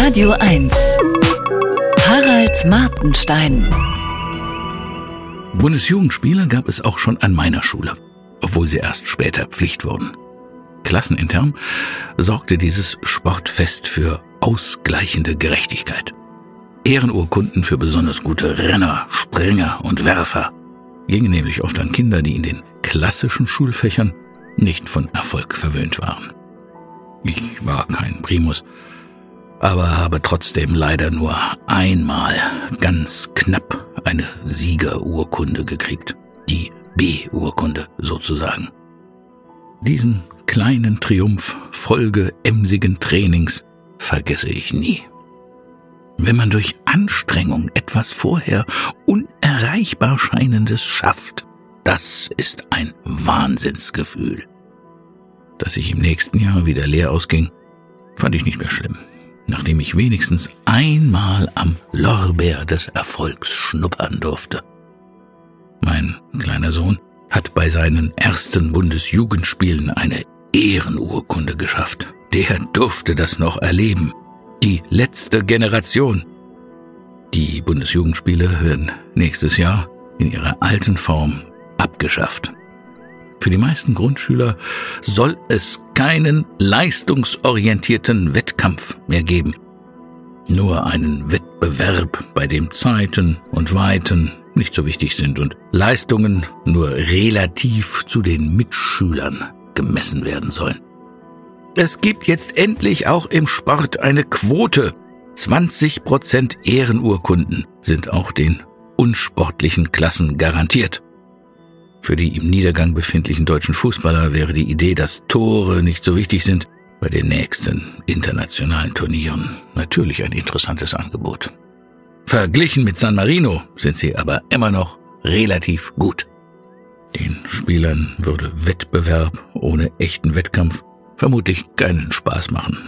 Radio 1. Harald Martenstein. Bundesjugendspiele gab es auch schon an meiner Schule, obwohl sie erst später Pflicht wurden. Klassenintern sorgte dieses Sportfest für ausgleichende Gerechtigkeit. Ehrenurkunden für besonders gute Renner, Springer und Werfer gingen nämlich oft an Kinder, die in den klassischen Schulfächern nicht von Erfolg verwöhnt waren. Ich war kein Primus, aber habe trotzdem leider nur einmal ganz knapp eine Siegerurkunde gekriegt, die B-Urkunde sozusagen. Diesen kleinen Triumph Folge emsigen Trainings vergesse ich nie. Wenn man durch Anstrengung etwas vorher unerreichbar Scheinendes schafft, das ist ein Wahnsinnsgefühl. Dass ich im nächsten Jahr wieder leer ausging, fand ich nicht mehr schlimm, nachdem ich wenigstens einmal am Lorbeer des Erfolgs schnuppern durfte. Mein kleiner Sohn hat bei seinen ersten Bundesjugendspielen eine Ehrenurkunde geschafft. Der durfte das noch erleben. Die letzte Generation. Die Bundesjugendspiele werden nächstes Jahr in ihrer alten Form abgeschafft. Für die meisten Grundschüler soll es keinen leistungsorientierten Wettkampf mehr geben. Nur einen Wettbewerb, bei dem Zeiten und Weiten nicht so wichtig sind und Leistungen nur relativ zu den Mitschülern gemessen werden sollen. Es gibt jetzt endlich auch im Sport eine Quote. 20 Prozent Ehrenurkunden sind auch den unsportlichen Klassen garantiert. Für die im Niedergang befindlichen deutschen Fußballer wäre die Idee, dass Tore nicht so wichtig sind, bei den nächsten internationalen Turnieren natürlich ein interessantes Angebot. Verglichen mit San Marino sind sie aber immer noch relativ gut. Den Spielern würde Wettbewerb ohne echten Wettkampf vermutlich keinen Spaß machen.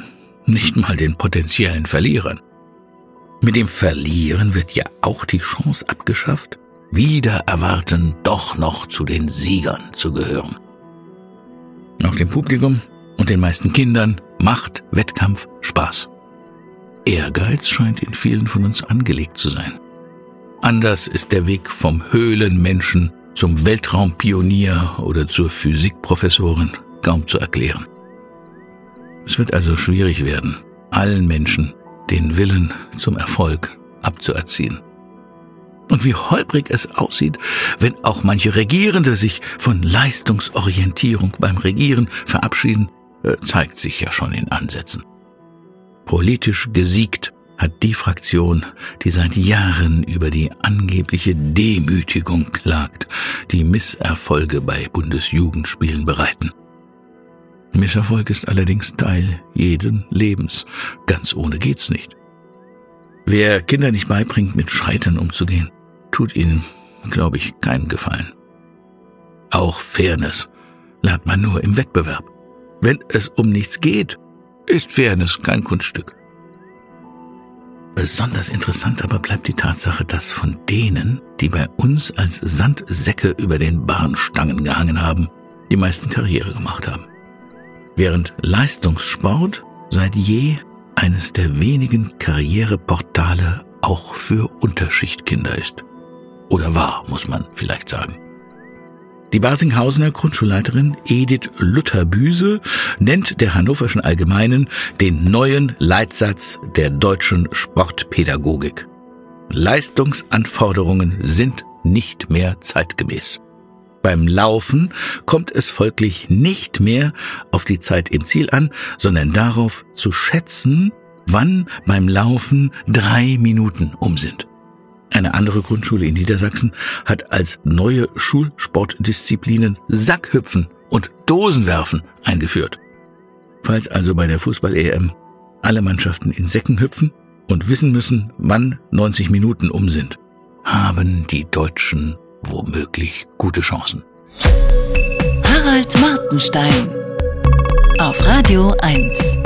Nicht mal den potenziellen Verlierern. Mit dem Verlieren wird ja auch die Chance abgeschafft, wieder erwarten, doch noch zu den Siegern zu gehören. Auch dem Publikum und den meisten Kindern macht Wettkampf Spaß. Ehrgeiz scheint in vielen von uns angelegt zu sein. Anders ist der Weg vom Höhlenmenschen zum Weltraumpionier oder zur Physikprofessorin kaum zu erklären. Es wird also schwierig werden, allen Menschen den Willen zum Erfolg abzuerziehen. Und wie holprig es aussieht, wenn auch manche Regierende sich von Leistungsorientierung beim Regieren verabschieden, äh, zeigt sich ja schon in Ansätzen. Politisch gesiegt hat die Fraktion, die seit Jahren über die angebliche Demütigung klagt, die Misserfolge bei Bundesjugendspielen bereiten. Misserfolg ist allerdings Teil jeden Lebens. Ganz ohne geht's nicht. Wer Kinder nicht beibringt, mit Scheitern umzugehen, tut ihnen, glaube ich, keinen Gefallen. Auch Fairness lernt man nur im Wettbewerb. Wenn es um nichts geht, ist Fairness kein Kunststück. Besonders interessant aber bleibt die Tatsache, dass von denen, die bei uns als Sandsäcke über den Bahnstangen gehangen haben, die meisten Karriere gemacht haben während Leistungssport seit je eines der wenigen Karriereportale auch für Unterschichtkinder ist. Oder war, muss man vielleicht sagen. Die Basinghausener Grundschulleiterin Edith Lutherbüse nennt der Hannoverschen Allgemeinen den neuen Leitsatz der deutschen Sportpädagogik. Leistungsanforderungen sind nicht mehr zeitgemäß. Beim Laufen kommt es folglich nicht mehr auf die Zeit im Ziel an, sondern darauf zu schätzen, wann beim Laufen drei Minuten um sind. Eine andere Grundschule in Niedersachsen hat als neue Schulsportdisziplinen Sackhüpfen und Dosenwerfen eingeführt. Falls also bei der Fußball-EM alle Mannschaften in Säcken hüpfen und wissen müssen, wann 90 Minuten um sind, haben die Deutschen womöglich gute Chancen. Harald Martenstein auf Radio 1.